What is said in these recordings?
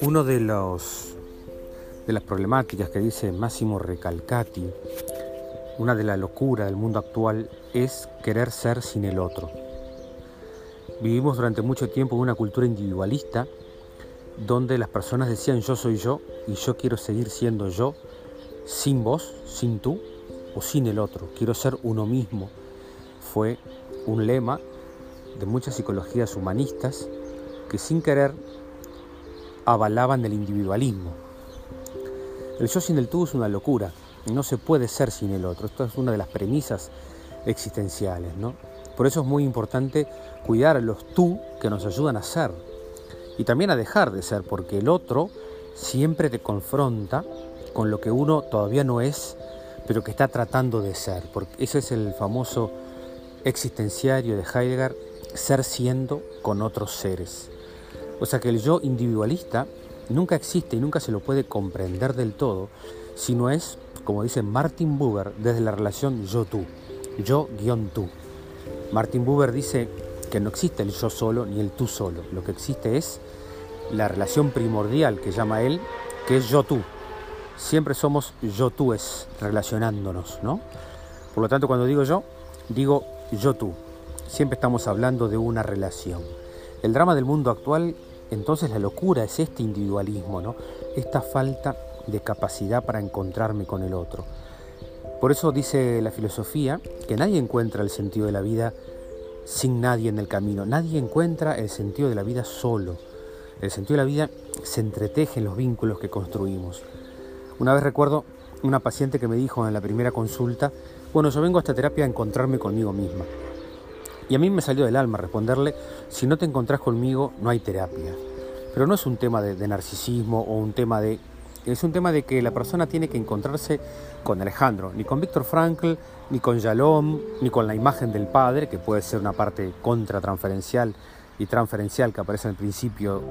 Uno de los de las problemáticas que dice Máximo Recalcati, una de la locura del mundo actual es querer ser sin el otro. Vivimos durante mucho tiempo en una cultura individualista donde las personas decían yo soy yo y yo quiero seguir siendo yo sin vos, sin tú o sin el otro. Quiero ser uno mismo. Fue un lema de muchas psicologías humanistas que sin querer avalaban el individualismo. El yo sin el tú es una locura, no se puede ser sin el otro, esto es una de las premisas existenciales, ¿no? Por eso es muy importante cuidar a los tú que nos ayudan a ser y también a dejar de ser, porque el otro siempre te confronta con lo que uno todavía no es, pero que está tratando de ser, porque ese es el famoso existenciario de Heidegger, ser siendo con otros seres. O sea que el yo individualista nunca existe y nunca se lo puede comprender del todo, si no es, como dice Martin Buber, desde la relación yo-tú, yo-tú. Martin Buber dice que no existe el yo solo ni el tú solo, lo que existe es la relación primordial que llama él, que es yo-tú. Siempre somos yo-túes relacionándonos, ¿no? Por lo tanto, cuando digo yo, digo yo-tú. Siempre estamos hablando de una relación. El drama del mundo actual, entonces la locura es este individualismo, ¿no? Esta falta de capacidad para encontrarme con el otro. Por eso dice la filosofía que nadie encuentra el sentido de la vida sin nadie en el camino. Nadie encuentra el sentido de la vida solo. El sentido de la vida se entreteje en los vínculos que construimos. Una vez recuerdo una paciente que me dijo en la primera consulta, bueno, yo vengo a esta terapia a encontrarme conmigo misma. Y a mí me salió del alma responderle, si no te encontrás conmigo, no hay terapia. Pero no es un tema de, narcisismo o un tema de... Es un tema de que la persona tiene que encontrarse con Alejandro, ni con Víctor Frankl, ni con Yalom, ni con la imagen del padre, que puede ser una parte contratransferencial y transferencial que aparece al principio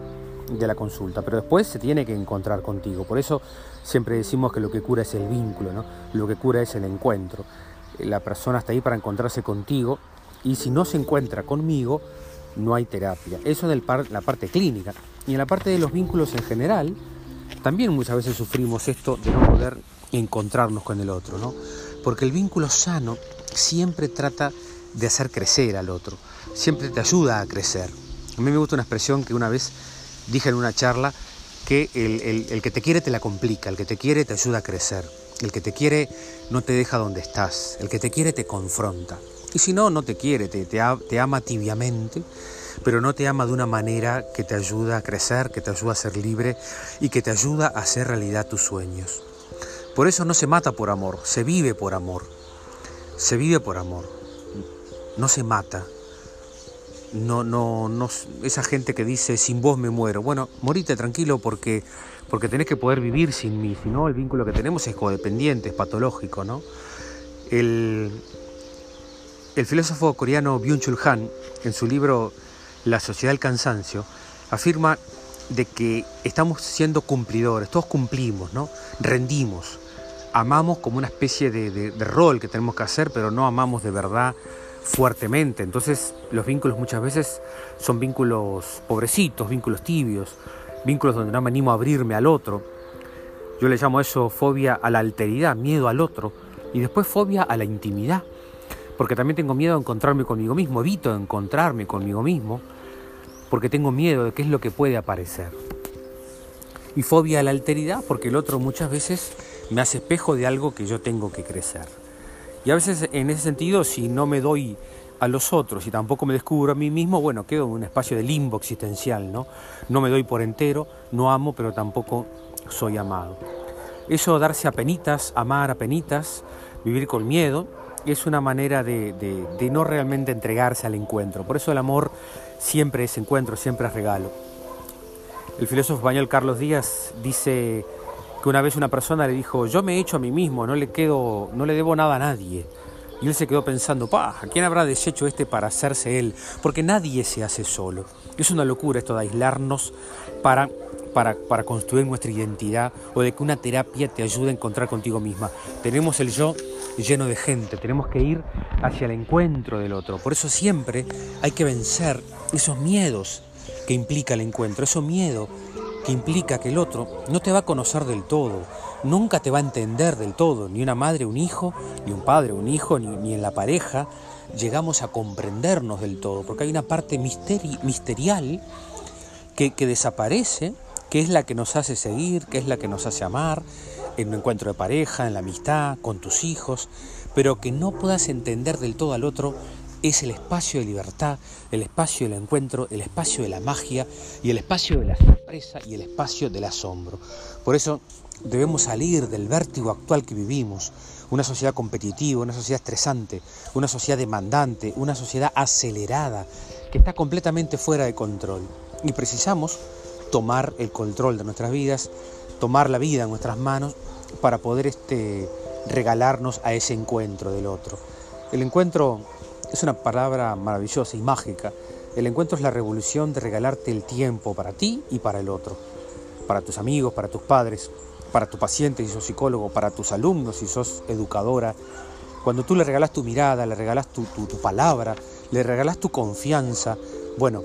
de la consulta, pero después se tiene que encontrar contigo. Por eso siempre decimos que lo que cura es el vínculo, ¿no? lo que cura es el encuentro. La persona está ahí para encontrarse contigo y si no se encuentra conmigo, no hay terapia. Eso es la parte clínica. Y en la parte de los vínculos en general, también muchas veces sufrimos esto de no poder encontrarnos con el otro, ¿no? Porque el vínculo sano siempre trata de hacer crecer al otro, siempre te ayuda a crecer. A mí me gusta una expresión que una vez dije en una charla, que el, el que te quiere te la complica, el que te quiere te ayuda a crecer, el que te quiere no te deja donde estás, el que te quiere te confronta. Y si no, no te quiere, te, te, ama tibiamente, pero no te ama de una manera que te ayuda a crecer, que te ayuda a ser libre y que te ayuda a hacer realidad tus sueños. Por eso no se mata por amor, se vive por amor. Se vive por amor. No se mata. No, no, no, esa gente que dice sin vos me muero. Bueno, morite tranquilo porque, porque tenés que poder vivir sin mí. Si no, el vínculo que tenemos es codependiente, es patológico, ¿no? El, filósofo coreano Byung-Chul Han, en su libro La sociedad del cansancio, afirma de que estamos siendo cumplidores, todos cumplimos, ¿no? Rendimos, amamos como una especie de, rol que tenemos que hacer, pero no amamos de verdad fuertemente. Entonces los vínculos muchas veces son vínculos pobrecitos, vínculos tibios, vínculos donde no me animo a abrirme al otro. Yo le llamo eso fobia a la alteridad, miedo al otro, y después fobia a la intimidad porque también tengo miedo de encontrarme conmigo mismo, evito encontrarme conmigo mismo, porque tengo miedo de qué es lo que puede aparecer. Y fobia a la alteridad, porque el otro muchas veces me hace espejo de algo que yo tengo que crecer. Y a veces en ese sentido, si no me doy a los otros y tampoco me descubro a mí mismo, bueno, quedo en un espacio de limbo existencial, ¿no? No me doy por entero, no amo, pero tampoco soy amado. Eso darse a penitas, amar a penitas, vivir con miedo, es una manera de, no realmente entregarse al encuentro. Por eso el amor siempre es encuentro, siempre es regalo. El filósofo español Carlos Díaz dice que una vez una persona le dijo, yo me he hecho a mí mismo, no le, quedo, no le debo nada a nadie. Y él se quedó pensando, pa, ¿a quién habrá deshecho este para hacerse él? Porque nadie se hace solo. Es una locura esto de aislarnos para para, para, construir nuestra identidad o de que una terapia te ayude a encontrar contigo misma. Tenemos el yo lleno de gente, tenemos que ir hacia el encuentro del otro. Por eso siempre hay que vencer esos miedos que implica el encuentro, ese miedo que implica que el otro no te va a conocer del todo, nunca te va a entender del todo, ni una madre, un hijo, ni un padre, un hijo, ni, en la pareja llegamos a comprendernos del todo, porque hay una parte misterial que, que desaparece, que es la que nos hace seguir, que es la que nos hace amar, en un encuentro de pareja, en la amistad, con tus hijos, pero que no puedas entender del todo al otro es el espacio de libertad, el espacio del encuentro, el espacio de la magia y el espacio de la sorpresa y el espacio del asombro. Por eso debemos salir del vértigo actual que vivimos, una sociedad competitiva, una sociedad estresante, una sociedad demandante, una sociedad acelerada, que está completamente fuera de control. Y precisamos tomar el control de nuestras vidas, tomar la vida en nuestras manos para poder este, regalarnos a ese encuentro del otro. El encuentro es una palabra maravillosa y mágica. El encuentro es la revolución de regalarte el tiempo para ti y para el otro, para tus amigos, para tus padres, para tu paciente si sos psicólogo, para tus alumnos si sos educadora. Cuando tú le regalas tu mirada, le regalas tu, tu palabra, le regalas tu confianza, bueno,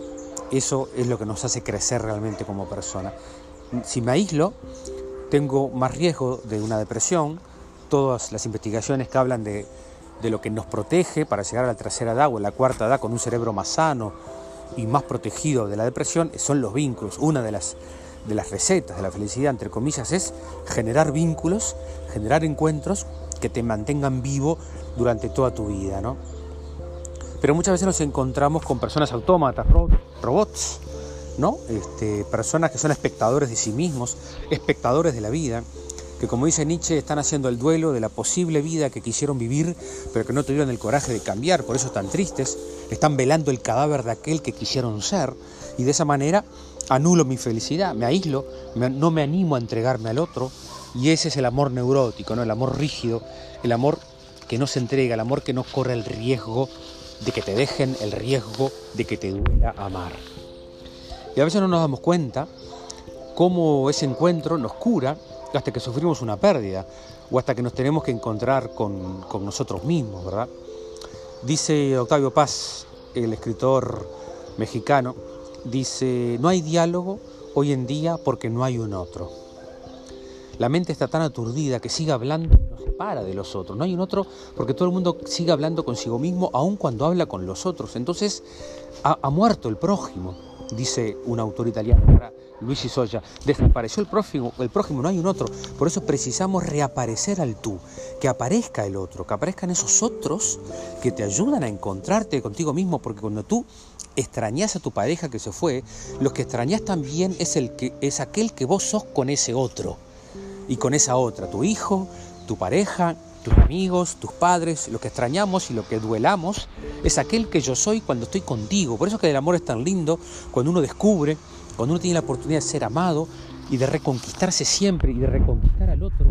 eso es lo que nos hace crecer realmente como persona. Si me aíslo, tengo más riesgo de una depresión. Todas las investigaciones que hablan de de lo que nos protege para llegar a la tercera edad o a la cuarta edad con un cerebro más sano y más protegido de la depresión son los vínculos. Una de las, de las recetas de la felicidad, entre comillas, es generar vínculos, generar encuentros que te mantengan vivo durante toda tu vida. ¿no? Pero muchas veces nos encontramos con personas autómatas, robots, ¿no? Este, personas que son espectadores de sí mismos, espectadores de la vida que como dice Nietzsche están haciendo el duelo de la posible vida que quisieron vivir, pero que no tuvieron el coraje de cambiar, por eso están tristes, están velando el cadáver de aquel que quisieron ser, y de esa manera anulo mi felicidad, me aíslo, no me animo a entregarme al otro, y ese es el amor neurótico, ¿no? el amor rígido, el amor que no se entrega, el amor que no corre el riesgo de que te dejen, el riesgo de que te duela amar. Y a veces no nos damos cuenta cómo ese encuentro nos cura hasta que sufrimos una pérdida o hasta que nos tenemos que encontrar con, nosotros mismos, ¿verdad? Dice Octavio Paz, el escritor mexicano, dice, no hay diálogo hoy en día porque no hay un otro. La mente está tan aturdida que sigue hablando y no se para de los otros. No hay un otro porque todo el mundo sigue hablando consigo mismo aun cuando habla con los otros. Entonces ha muerto el prójimo, dice un autor italiano Luis Soya, desapareció el prójimo, el prójimo, no hay un otro. Por eso precisamos reaparecer al tú, que aparezca el otro, que aparezcan esos otros que te ayudan a encontrarte contigo mismo, porque cuando tú extrañas a tu pareja que se fue, lo que extrañas también es, el que, es aquel que vos sos con ese otro y con esa otra, tu hijo, tu pareja, tus amigos, tus padres, lo que extrañamos y lo que duelamos es aquel que yo soy cuando estoy contigo. Por eso es que el amor es tan lindo cuando uno descubre cuando uno tiene la oportunidad de ser amado y de reconquistarse siempre y de reconquistar al otro,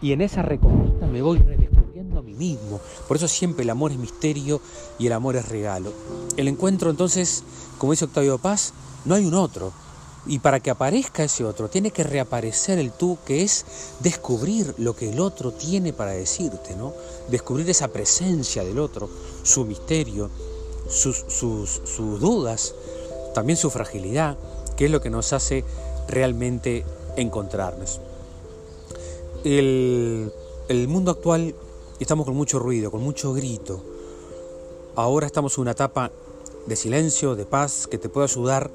y en esa reconquista me voy redescubriendo a mí mismo. Por eso siempre el amor es misterio y el amor es regalo. El encuentro entonces, como dice Octavio Paz, no hay un otro. Y para que aparezca ese otro, tiene que reaparecer el tú, que es descubrir lo que el otro tiene para decirte, ¿no? Descubrir esa presencia del otro, su misterio, sus, sus, sus dudas, también su fragilidad, que es lo que nos hace realmente encontrarnos. El, el mundo actual estamos con mucho ruido, con mucho grito. Ahora estamos en una etapa de silencio, de paz, que te puede ayudar,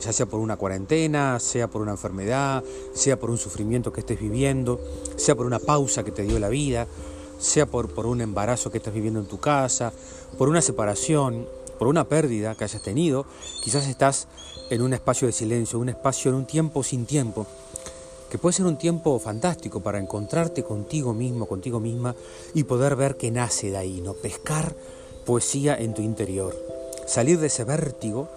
ya sea por una cuarentena, sea por una enfermedad, sea por un sufrimiento que estés viviendo, sea por una pausa que te dio la vida, sea por, por un embarazo que estás viviendo en tu casa, por una separación, por una pérdida que hayas tenido, quizás estás en un espacio de silencio, un espacio en un tiempo sin tiempo, que puede ser un tiempo fantástico para encontrarte contigo mismo, contigo misma y poder ver qué nace de ahí, ¿no? Pescar poesía en tu interior, salir de ese vértigo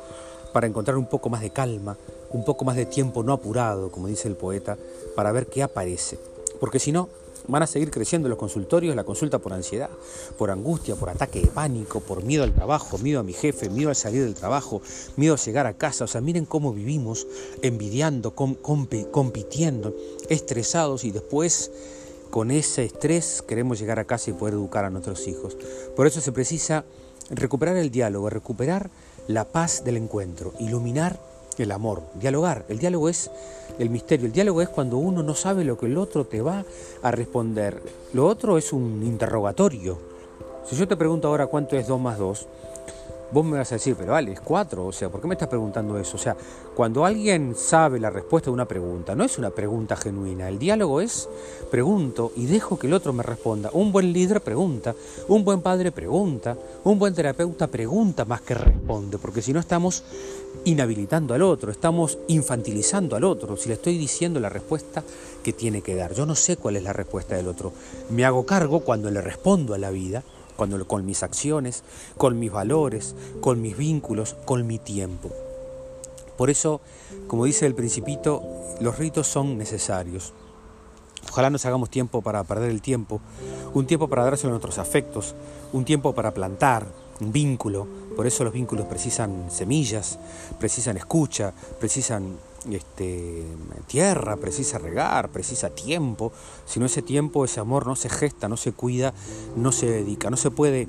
para encontrar un poco más de calma, un poco más de tiempo no apurado, como dice el poeta, para ver qué aparece. Porque si no, Van a seguir creciendo los consultorios, la consulta por ansiedad, por angustia, por ataque de pánico, por miedo al trabajo, miedo a mi jefe, miedo al salir del trabajo, miedo a llegar a casa. O sea, miren cómo vivimos envidiando, compitiendo, estresados y después con ese estrés queremos llegar a casa y poder educar a nuestros hijos. Por eso se precisa recuperar el diálogo, recuperar la paz del encuentro, iluminar el amor, dialogar. El diálogo es el misterio. El diálogo es cuando uno no sabe lo que el otro te va a responder. Lo otro es un interrogatorio. Si yo te pregunto ahora cuánto es 2 más 2, vos me vas a decir, pero es 4. O sea, ¿por qué me estás preguntando eso? O sea, cuando alguien sabe la respuesta de una pregunta, no es una pregunta genuina. El diálogo es pregunto y dejo que el otro me responda. Un buen líder pregunta, un buen padre pregunta, un buen terapeuta pregunta más que responde, porque si no estamos inhabilitando al otro, estamos infantilizando al otro, si le estoy diciendo la respuesta que tiene que dar. Yo no sé cuál es la respuesta del otro. Me hago cargo cuando le respondo a la vida, cuando con mis acciones, con mis valores, con mis vínculos, con mi tiempo. Por eso, como dice el principito, los ritos son necesarios. Ojalá nos hagamos tiempo para perder el tiempo, un tiempo para dárselo a nuestros afectos, un tiempo para plantar, un vínculo, por eso los vínculos precisan semillas, precisan escucha, precisan este, tierra, precisa regar, precisa tiempo. Si no ese tiempo, ese amor no se gesta, no se cuida, no se dedica. No se puede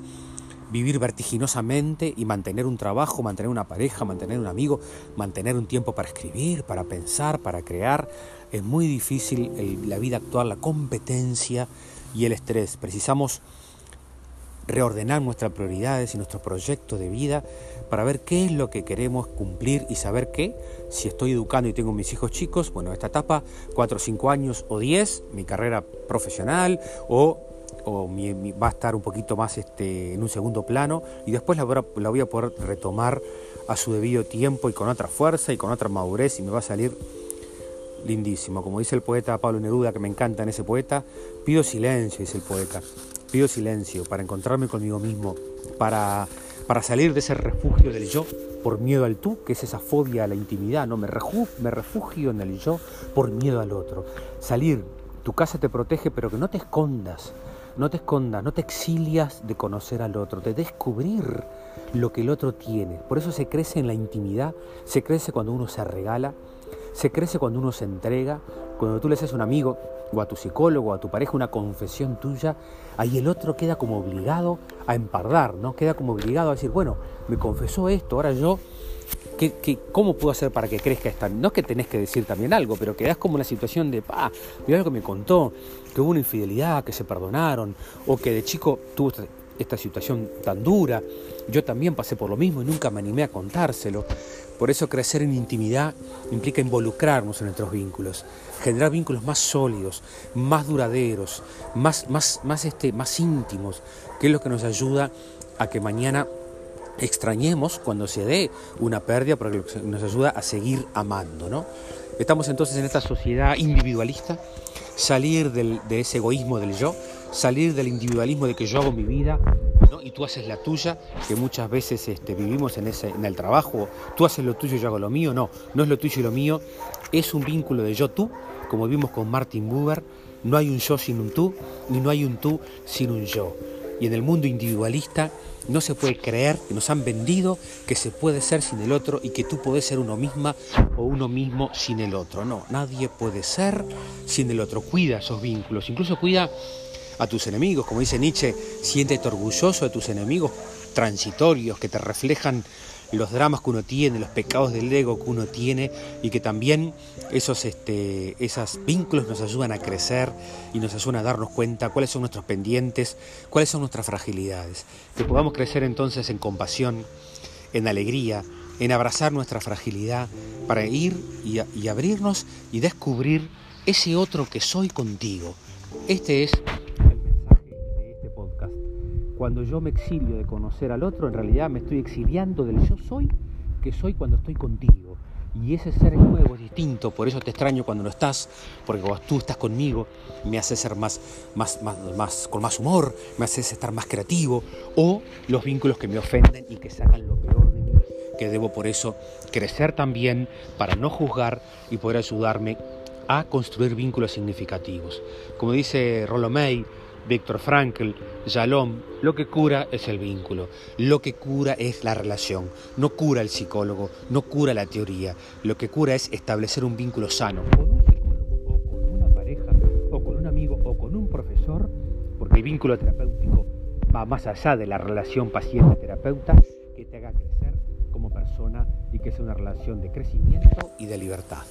vivir vertiginosamente y mantener un trabajo, mantener una pareja, mantener un amigo, mantener un tiempo para escribir, para pensar, para crear. Es muy difícil la vida actual, la competencia y el estrés. Precisamos reordenar nuestras prioridades y nuestro proyecto de vida para ver qué es lo que queremos cumplir y saber qué, si estoy educando y tengo mis hijos chicos, bueno, esta etapa, 4 o 5 años o 10, mi carrera profesional o, va a estar un poquito más este, en un segundo plano y después la, la voy a poder retomar a su debido tiempo y con otra fuerza y con otra madurez y me va a salir lindísimo. Como dice el poeta Pablo Neruda, que me encanta en ese poeta, pido silencio, dice el poeta. Pido silencio para encontrarme conmigo mismo, para, para salir de ese refugio del yo por miedo al tú, que es esa fobia a la intimidad, ¿no? Me, me refugio en el yo por miedo al otro. Salir, tu casa te protege, pero que no te escondas, no te escondas, no te exilias de conocer al otro, de descubrir lo que el otro tiene. Por eso se crece en la intimidad, se crece cuando uno se regala, se crece cuando uno se entrega, cuando tú le haces a un amigo o a tu psicólogo o a tu pareja una confesión tuya, ahí el otro queda como obligado a empardar, ¿no? Queda como obligado a decir, bueno, me confesó esto, ahora yo, ¿qué, cómo puedo hacer para que crezca esta? No es que tenés que decir también algo, pero quedás como en la situación de, pa, mira lo que me contó, que hubo una infidelidad, que se perdonaron, o que de chico tuvo esta situación tan dura. Yo también pasé por lo mismo y nunca me animé a contárselo. Por eso crecer en intimidad implica involucrarnos en nuestros vínculos, generar vínculos más sólidos, más duraderos, más, más, más, este, más íntimos, que es lo que nos ayuda a que mañana extrañemos cuando se dé una pérdida, porque nos ayuda a seguir amando. ¿no? Estamos entonces en esta sociedad individualista, salir de ese egoísmo del yo, salir del individualismo de que yo hago mi vida y tú haces la tuya, que muchas veces este, vivimos en, ese, en el trabajo, tú haces lo tuyo y yo hago lo mío, no, no es lo tuyo y lo mío, es un vínculo de yo-tú, como vimos con Martin Buber, no hay un yo sin un tú, ni no hay un tú sin un yo. Y en el mundo individualista no se puede creer que nos han vendido que se puede ser sin el otro y que tú puedes ser uno misma o uno mismo sin el otro. No, nadie puede ser sin el otro. Cuida esos vínculos, incluso cuida a tus enemigos. Como dice Nietzsche, siéntete orgulloso de tus enemigos transitorios que te reflejan los dramas que uno tiene, los pecados del ego que uno tiene y que también esos, este, esos vínculos nos ayudan a crecer y nos ayudan a darnos cuenta cuáles son nuestros pendientes, cuáles son nuestras fragilidades. Que podamos crecer entonces en compasión, en alegría, en abrazar nuestra fragilidad para ir y abrirnos y descubrir ese otro que soy contigo. Este es cuando yo me exilio de conocer al otro, en realidad me estoy exiliando del yo soy que soy cuando estoy contigo. Y ese ser nuevo es distinto, por eso te extraño cuando no estás, porque cuando tú estás conmigo me haces ser más, más, más, más, con más humor, me haces estar más creativo, o los vínculos que me ofenden y que sacan lo peor de mí, que debo por eso crecer también para no juzgar y poder ayudarme a construir vínculos significativos. Como dice Rollo May, Víctor Frankl, Jalom, lo que cura es el vínculo, lo que cura es la relación, no cura el psicólogo, no cura la teoría, lo que cura es establecer un vínculo sano con un psicólogo o con una pareja o con un amigo o con un profesor, porque el vínculo terapéutico va más allá de la relación paciente-terapeuta que te haga crecer como persona y que sea una relación de crecimiento y de libertad.